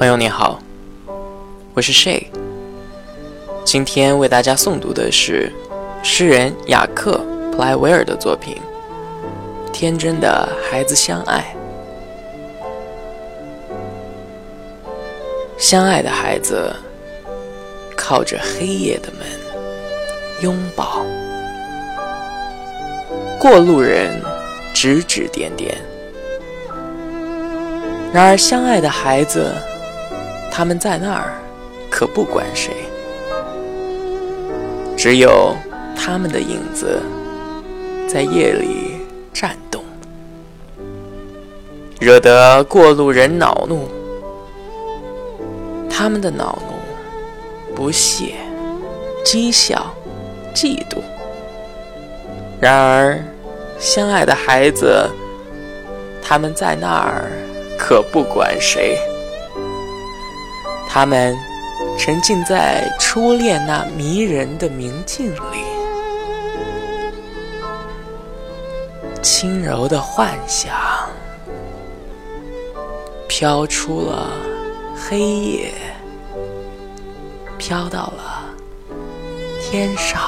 朋友你好，我是 Shay。今天为大家诵读的是诗人雅克·普莱维尔的作品《天真的孩子相爱》。相爱的孩子靠着黑夜的门拥抱，过路人指指点点。然而，相爱的孩子。他们在那儿，可不管谁。只有他们的影子在夜里颤动，惹得过路人恼怒。他们的恼怒、不屑、讥笑、嫉妒。然而，相爱的孩子，他们在那儿，可不管谁。他们沉浸在初恋那迷人的明镜里，轻柔的幻想飘出了黑夜，飘到了天上。